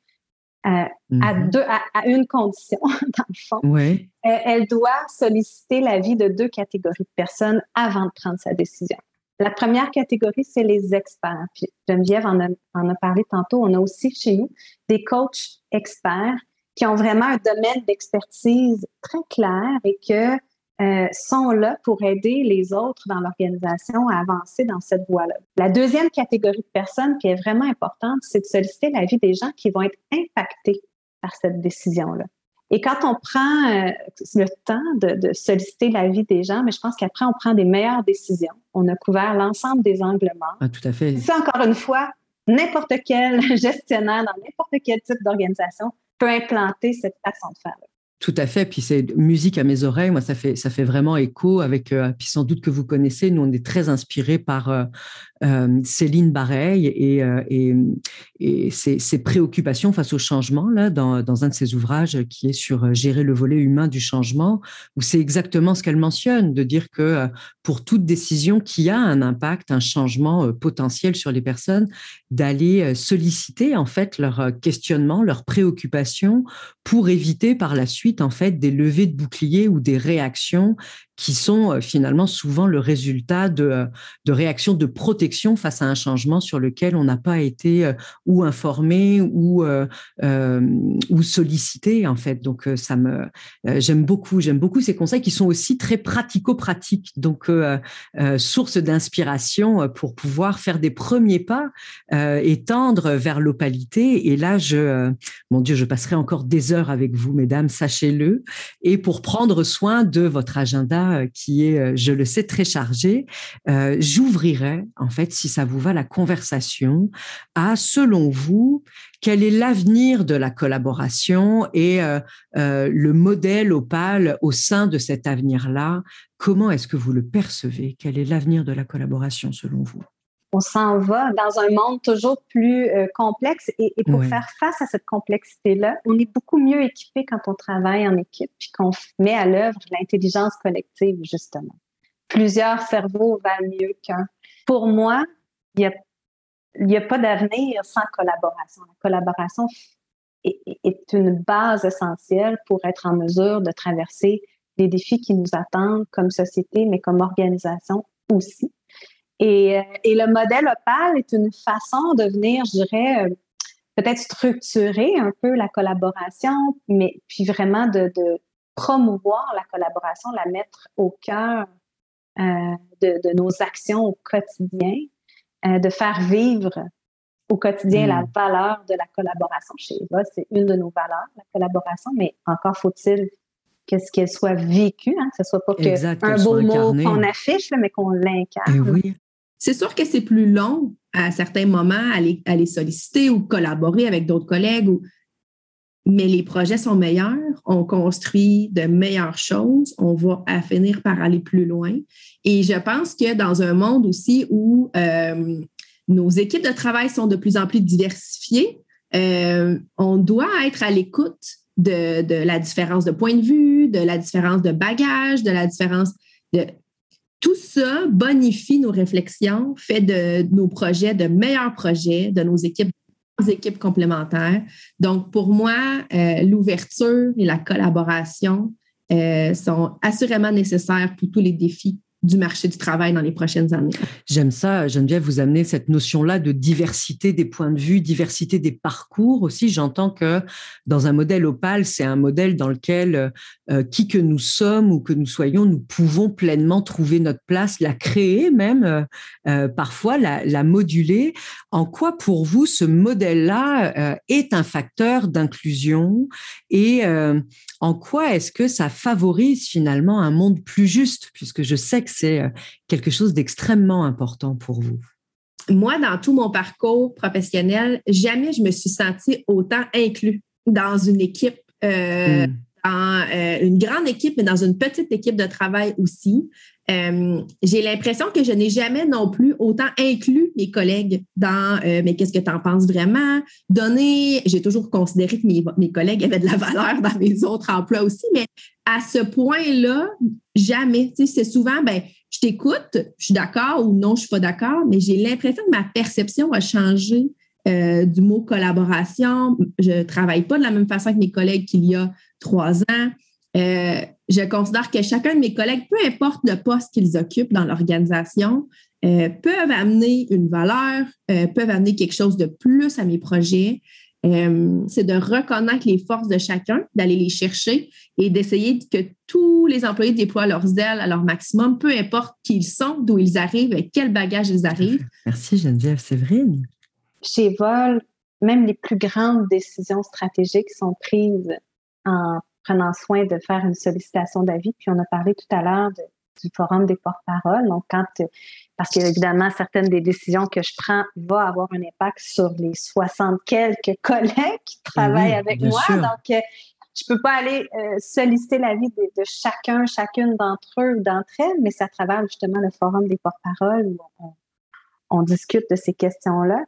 S2: Euh, à, deux, à, une condition, [laughs] dans le fond. Euh, elle doit solliciter l'avis de deux catégories de personnes avant de prendre sa décision. La première catégorie, c'est les experts. Puis Geneviève en a, en a parlé tantôt. On a aussi chez nous des coachs experts qui ont vraiment un domaine d'expertise très clair et que euh, sont là pour aider les autres dans l'organisation à avancer dans cette voie-là. La deuxième catégorie de personnes qui est vraiment importante, c'est de solliciter l'avis des gens qui vont être impactés par cette décision-là. Et quand on prend euh, le temps de, de solliciter l'avis des gens, mais je pense qu'après, on prend des meilleures décisions. On a couvert l'ensemble des angles morts.
S1: Ah, tout à fait.
S2: C'est encore une fois, n'importe quel [laughs] gestionnaire dans n'importe quel type d'organisation peut implanter cette façon de faire. -là.
S1: Tout à fait. Puis c'est musique à mes oreilles. Moi, ça fait, ça fait vraiment écho avec. Euh, puis sans doute que vous connaissez, nous, on est très inspirés par euh, euh, Céline Bareil et, et ses, préoccupations face au changement, là, dans, un de ses ouvrages qui est sur gérer le volet humain du changement, où c'est exactement ce qu'elle mentionne, de dire que pour toute décision qui a un impact, un changement potentiel sur les personnes, d'aller solliciter, en fait, leurs questionnements, leurs préoccupations pour éviter par la suite en fait des levées de boucliers ou des réactions qui sont euh, finalement souvent le résultat de, euh, de réactions de protection face à un changement sur lequel on n'a pas été euh, ou informé ou, ou sollicité en fait. Donc ça me j'aime beaucoup j'aime beaucoup ces conseils qui sont aussi très pratico-pratiques donc source d'inspiration pour pouvoir faire des premiers pas et tendre vers l'opalité. Et là je mon Dieu je passerai encore des heures avec vous mesdames sachez-le et pour prendre soin de votre agenda euh, qui est, euh, je le sais, très chargé, euh, j'ouvrirai, en fait, si ça vous va, la conversation à, selon vous, quel est l'avenir de la collaboration et le modèle opale au sein de cet avenir-là? Comment est-ce que vous le percevez? Quel est l'avenir de la collaboration selon vous?
S2: On s'en va dans un monde toujours plus euh, complexe. Et, pour faire face à cette complexité-là, on est beaucoup mieux équipé quand on travaille en équipe puis qu'on met à l'œuvre l'intelligence collective, justement. Plusieurs cerveaux valent mieux qu'un. Pour moi, il n'y a, y a pas d'avenir sans collaboration. La collaboration est, est une base essentielle pour être en mesure de traverser les défis qui nous attendent comme société, mais comme organisation aussi. Et, euh, et, le modèle Opal est une façon de venir, je dirais, euh, peut-être structurer un peu la collaboration, mais puis vraiment de, de promouvoir la collaboration, la mettre au cœur euh, de, de, nos actions au quotidien, euh, de faire vivre au quotidien la hmm. valeur de la collaboration chez Eva. C'est une de nos valeurs, la collaboration, mais encore faut-il qu'est-ce qu'elle soit vécue, hein, que ce soit pas que un beau mot qu'on affiche, mais qu'on l'incarne.
S1: Eh oui.
S3: C'est sûr que c'est plus long à certains moments à les, solliciter ou collaborer avec d'autres collègues, mais les projets sont meilleurs, on construit de meilleures choses, on va finir par aller plus loin. Et je pense que dans un monde aussi où euh, nos équipes de travail sont de plus en plus diversifiées, euh, on doit être à l'écoute de, de, la différence de point de vue, de la différence de bagage, de la différence de... Tout ça bonifie nos réflexions, fait de nos projets de meilleurs projets, de nos équipes équipes complémentaires. Donc, pour moi, euh, l'ouverture et la collaboration euh, sont assurément nécessaires pour tous les défis du marché du travail dans les prochaines années.
S1: J'aime ça, Geneviève, vous amener cette notion-là de diversité des points de vue, diversité des parcours aussi. J'entends que dans un modèle opal, c'est un modèle dans lequel euh, qui que nous sommes ou que nous soyons, nous pouvons pleinement trouver notre place, la créer même, euh, euh, parfois la, moduler. En quoi pour vous ce modèle-là est un facteur d'inclusion et en quoi est-ce que ça favorise finalement un monde plus juste, puisque je sais que c'est euh, quelque chose d'extrêmement important pour vous?
S3: Moi, dans tout mon parcours professionnel, jamais je me suis sentie autant inclus dans une équipe, euh, hmm. dans euh, une grande équipe, mais dans une petite équipe de travail aussi. J'ai l'impression que je n'ai jamais non plus autant inclus mes collègues dans mais qu'est-ce que tu en penses vraiment? Donner, j'ai toujours considéré que mes, mes, collègues avaient de la valeur dans mes autres emplois aussi, mais à ce point-là, jamais. c'est souvent, ben, je t'écoute, je suis d'accord ou non, je suis pas d'accord, mais j'ai l'impression que ma perception a changé euh, du mot collaboration. Je travaille pas de la même façon que mes collègues qu'il y a trois ans. Euh, je considère que chacun de mes collègues, peu importe le poste qu'ils occupent dans l'organisation, euh, peuvent amener une valeur, peuvent amener quelque chose de plus à mes projets. Euh, c'est de reconnaître les forces de chacun, d'aller les chercher et d'essayer que tous les employés déploient leurs ailes à leur maximum, peu importe qui ils sont, d'où ils arrivent, avec quel bagage ils arrivent. [laughs]
S1: Merci Geneviève Séverine?
S2: Chez Vol, même les plus grandes décisions stratégiques sont prises en prenant soin de faire une sollicitation d'avis. Puis on a parlé tout à l'heure du forum des porte-paroles. Donc, quand, parce qu'évidemment, certaines des décisions que je prends vont avoir un impact sur les 60 quelques [laughs] collègues qui travaillent avec moi. Donc, euh, je peux pas aller euh, solliciter l'avis de, de, chacun, chacune d'entre eux ou d'entre elles, mais c'est à travers justement le forum des porte-paroles où on, discute de ces questions-là.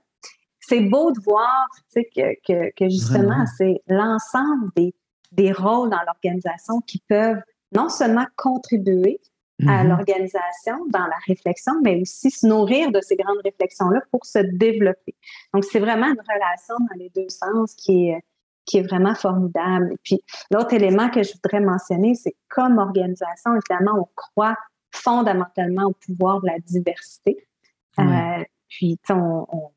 S2: C'est beau de voir tu sais, que, que, que justement, c'est l'ensemble des, des rôles dans l'organisation qui peuvent non seulement contribuer, à mm-hmm. l'organisation dans la réflexion, mais aussi se nourrir de ces grandes réflexions-là pour se développer. Donc, c'est vraiment une relation dans les deux sens qui est, qui est vraiment formidable. Et puis, l'autre élément que je voudrais mentionner, c'est comme organisation, évidemment, on croit fondamentalement au pouvoir de la diversité. Euh, puis, on, on,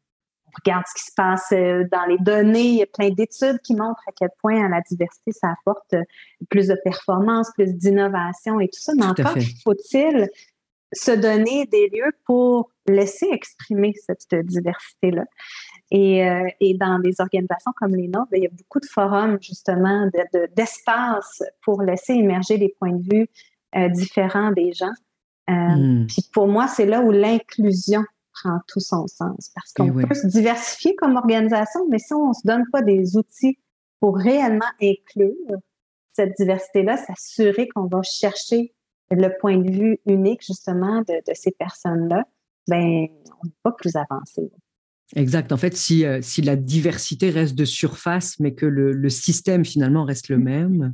S2: regarde ce qui se passe euh, dans les données. Il y a plein d'études qui montrent à quel point la diversité, ça apporte euh, plus de performance, plus d'innovation et tout ça. Mais encore, faut-il se donner des lieux pour laisser exprimer cette diversité-là. Et, euh, et, dans des organisations comme les nôtres, il y a beaucoup de forums, justement, d'espace de, pour laisser émerger des points de vue différents des gens. Hmm. Puis pour moi, c'est là où l'inclusion prend tout son sens. Parce qu'on peut se diversifier comme organisation, mais si on ne se donne pas des outils pour réellement inclure cette diversité-là, s'assurer qu'on va chercher le point de vue unique, justement, de, de ces personnes-là, ben, on n'est pas plus avancé.
S1: Exact. En fait, si, euh, si la diversité reste de surface, mais que le, le système finalement reste le même,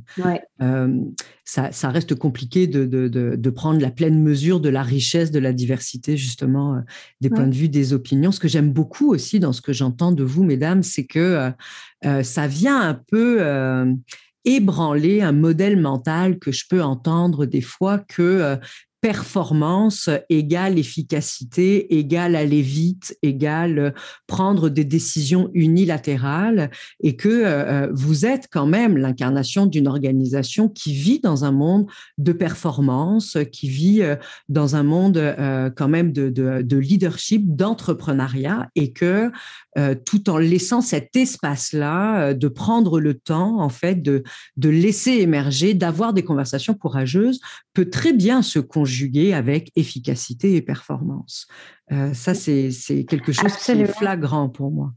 S1: euh, ça, ça, reste compliqué de, de, de, de, prendre la pleine mesure de la richesse de la diversité, justement, euh, des points de vue, des opinions. Ce que j'aime beaucoup aussi dans ce que j'entends de vous, mesdames, c'est que euh, ça vient un peu ébranler un modèle mental que je peux entendre des fois que performance égale efficacité, égale aller vite, égale euh, prendre des décisions unilatérales et que euh, euh, vous êtes quand même l'incarnation d'une organisation qui vit dans un monde de performance, qui vit dans un monde quand même de, de, de leadership, d'entrepreneuriat et que tout en laissant cet espace-là, de prendre le temps en fait de, de laisser émerger, d'avoir des conversations courageuses, peut très bien se conjuguer avec efficacité et performance. Euh, ça, c'est quelque chose qui est flagrant pour moi.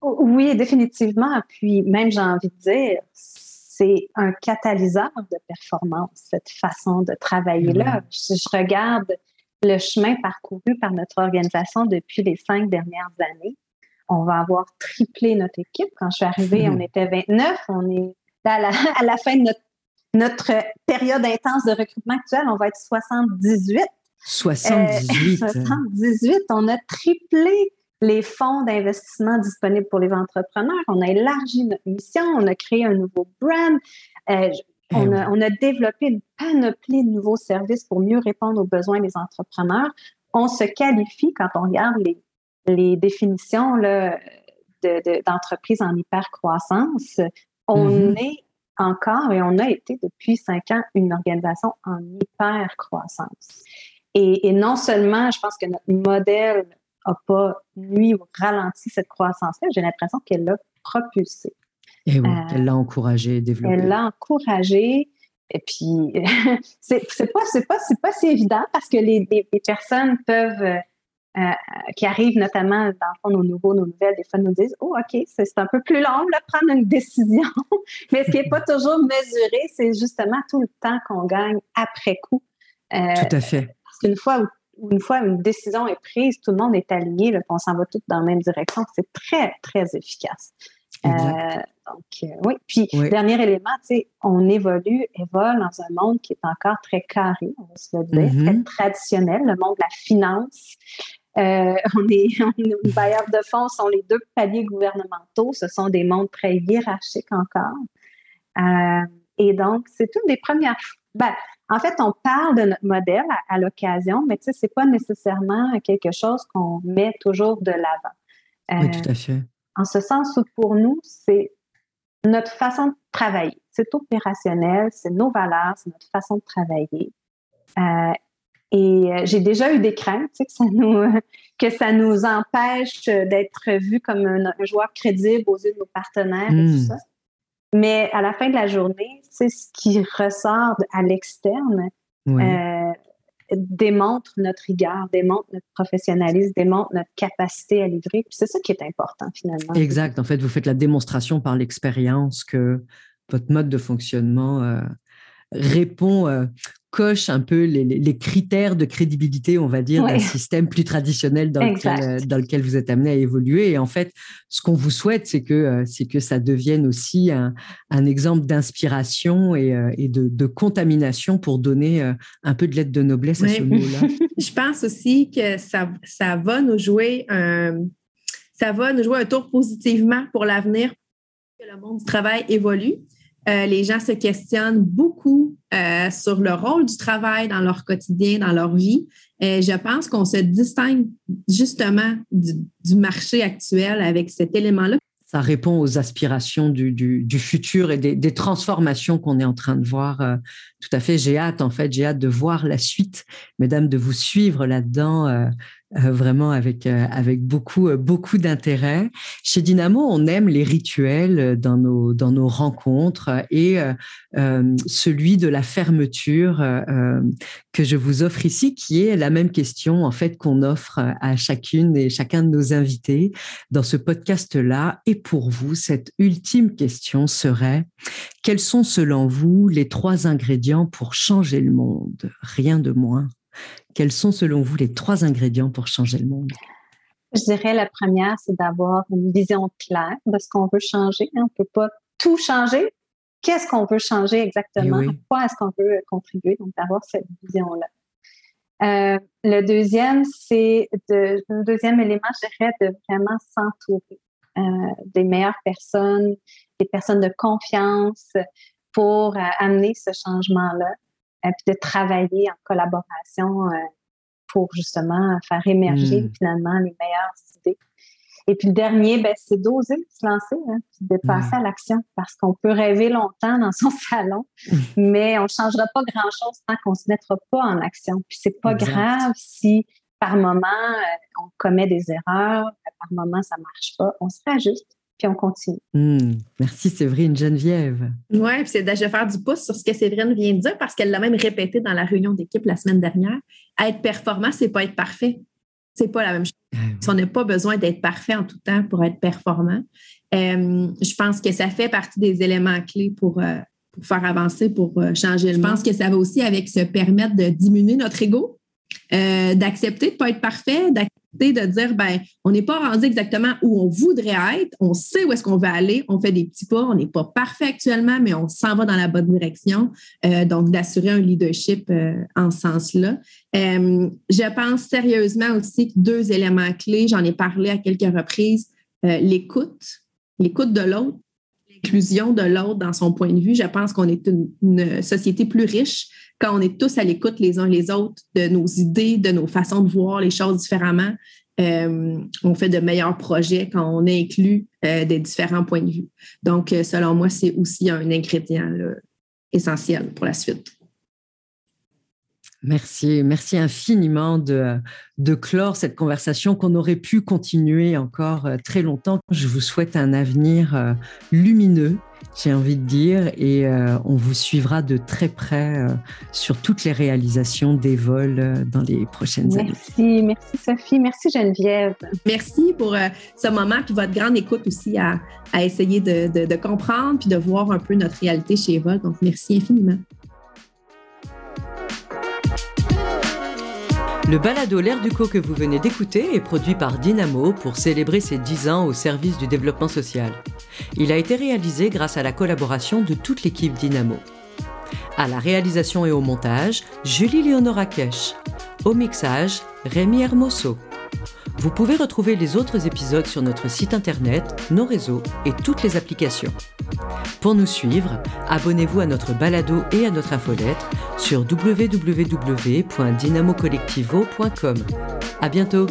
S2: Oui, définitivement. Puis même, j'ai envie de dire, c'est un catalyseur de performance, cette façon de travailler là. Je, je, regarde le chemin parcouru par notre organisation depuis les cinq dernières années. On va avoir triplé notre équipe. Quand je suis arrivée, on était 29, on est à la, à la fin de notre, notre période intense de recrutement actuelle, on va être 78.
S1: 78.
S2: 78. On a triplé les fonds d'investissement disponibles pour les entrepreneurs. On a élargi notre mission, on a créé un nouveau brand. Euh, eh on, a, on, a, développé une panoplie de nouveaux services pour mieux répondre aux besoins des entrepreneurs. On se qualifie quand on regarde les, les définitions d'entreprises de, en hypercroissance. On mm-hmm. est encore et on a été depuis cinq ans une organisation en hypercroissance. Et, et non seulement, je pense que notre modèle n'a pas nuit ou ralenti cette croissance-là, j'ai l'impression qu'elle l'a propulsée.
S1: Et oui, euh, elle l'a encouragée, développée.
S2: Elle l'a encouragée. Et puis, [laughs] c'est pas, pas, pas si évident parce que les, les, personnes peuvent, euh, euh, qui arrivent notamment dans le fond, nos nouveaux, nos nouvelles, des fois nous disent Oh, OK, c'est un peu plus long de prendre une décision. [laughs] Mais ce qui n'est pas toujours mesuré, c'est justement tout le temps qu'on gagne après coup.
S1: tout à fait.
S2: Parce qu'une fois une fois une décision est prise, tout le monde est aligné, là, on s'en va tous dans la même direction. C'est très, très efficace. Euh, donc, euh, oui. Puis, dernier élément, tu sais, on évolue, évolue dans un monde qui est encore très carré, on va se le dire, très mm-hmm. traditionnel, le monde de la finance. Euh, [laughs] on est, bailleurs de fonds sont les deux paliers gouvernementaux. Ce sont des mondes très hiérarchiques encore. et donc, c'est une des premières. Ben, en fait, on parle de notre modèle à, l'occasion, mais tu sais, c'est pas nécessairement quelque chose qu'on met toujours de l'avant.
S1: oui, tout à fait
S2: en ce sens où pour nous, c'est notre façon de travailler. C'est opérationnel, c'est nos valeurs, c'est notre façon de travailler. Et euh, j'ai déjà eu des craintes que, ça nous, [laughs] que ça nous empêche d'être vu comme un, joueur crédible aux yeux de nos partenaires et tout hmm. ça. Mais à la fin de la journée, c'est ce qui ressort à l'externe. Euh, démontre notre rigueur, démontre notre professionnalisme, démontre notre capacité à livrer. Puis c'est ça qui est important finalement.
S1: Exact. En fait, vous faites la démonstration par l'expérience que votre mode de fonctionnement euh, répond euh, coche un peu les, critères de crédibilité, on va dire, d'un système plus traditionnel dans lequel, euh, dans lequel, vous êtes amené à évoluer. Et en fait, ce qu'on vous souhaite, c'est que, euh, c'est que ça devienne aussi un, exemple d'inspiration et, euh, de, contamination pour donner un peu de lettre de noblesse à ce mot-là. [laughs]
S3: Je pense aussi que ça, ça va nous jouer un, ça va nous jouer un tour positivement pour l'avenir que le monde du travail évolue. Euh, les gens se questionnent beaucoup euh, sur le rôle du travail dans leur quotidien, dans leur vie. Je pense qu'on se distingue justement du, marché actuel avec cet élément-là.
S1: Ça répond aux aspirations du, futur et des, transformations qu'on est en train de voir. Euh, tout à fait, j'ai hâte, en fait, j'ai hâte de voir la suite, mesdames, de vous suivre là-dedans euh, vraiment avec euh, avec beaucoup euh, beaucoup d'intérêt. Chez Dynamo, on aime les rituels dans nos dans nos rencontres et celui de la fermeture que je vous offre ici, qui est la même question en fait qu'on offre à chacune et chacun de nos invités dans ce podcast-là. Et pour vous, cette ultime question serait quels sont selon vous les trois ingrédients pour changer le monde? Rien de moins. Quels sont selon vous les trois ingrédients pour changer le monde?
S2: Je dirais la première, c'est d'avoir une vision claire de ce qu'on veut changer. On ne peut pas tout changer. Qu'est-ce qu'on veut changer exactement? Eh quoi est-ce qu'on veut contribuer? Donc, d'avoir cette vision-là. Euh, le deuxième, c'est de, le deuxième élément, je dirais, de vraiment s'entourer euh, des meilleures personnes, des personnes de confiance pour euh, amener ce changement-là. Euh, puis de travailler en collaboration euh, pour justement faire émerger hmm. finalement les meilleures idées. Et puis le dernier, ben, c'est d'oser se lancer, hein, puis de passer à l'action, parce qu'on peut rêver longtemps dans son [laughs] salon, hmm. mais on ne changera pas grand-chose tant qu'on ne se mettra pas en action. Puis c'est pas grave si par moment euh, on commet des erreurs, par moment ça marche pas, on se réajuste puis on continue.
S1: Hmm. Merci Séverine Geneviève.
S3: Oui, puis c'est de faire du pouce sur ce que Séverine vient de dire parce qu'elle l'a même répété dans la réunion d'équipe la semaine dernière. Être performant, c'est pas être parfait. C'est pas la même chose. Ah on n'a pas besoin d'être parfait en tout temps pour être performant. Euh, je pense que ça fait partie des éléments clés pour, euh, faire avancer, pour euh, changer le monde. Je pense que ça va aussi avec se permettre de diminuer notre ego, d'accepter de ne pas être parfait, de dire, ben, on n'est pas rendu exactement où on voudrait être, on sait où est-ce qu'on veut aller, on fait des petits pas, on n'est pas parfait actuellement, mais on s'en va dans la bonne direction. Euh, donc, d'assurer un leadership euh, en ce sens-là. Euh, je pense sérieusement aussi que deux éléments clés, j'en ai parlé à quelques reprises, l'écoute, l'écoute de l'autre, de l'autre dans son point de vue. Je pense qu'on est une société plus riche quand on est tous à l'écoute les uns les autres de nos idées, de nos façons de voir les choses différemment, euh, on fait de meilleurs projets quand on inclut euh, des différents points de vue. Donc, euh, selon moi, c'est aussi un ingrédient essentiel pour la suite.
S1: Merci, merci infiniment de, de clore cette conversation qu'on aurait pu continuer encore très longtemps. Je vous souhaite un avenir lumineux j'ai envie de dire, et euh, on vous suivra de très près euh, sur toutes les réalisations des vols euh, dans les prochaines
S2: années. Merci, merci Sophie, merci Geneviève.
S3: Merci pour ce moment, puis votre grande écoute aussi à, à essayer de, de, de, comprendre, puis de voir un peu notre réalité chez Vol. Donc, merci infiniment.
S1: Le balado L'air du co que vous venez d'écouter est produit par Dynamo pour célébrer ses 10 ans au service du développement social. Il a été réalisé grâce à la collaboration de toute l'équipe Dynamo. À la réalisation et au montage, Julie Léonora Kesch. Au mixage, Rémi Hermoso. Vous pouvez retrouver les autres épisodes sur notre site internet, nos réseaux et toutes les applications. Pour nous suivre, abonnez-vous à notre balado et à notre infolettre sur www.dynamocollectivo.com. À bientôt!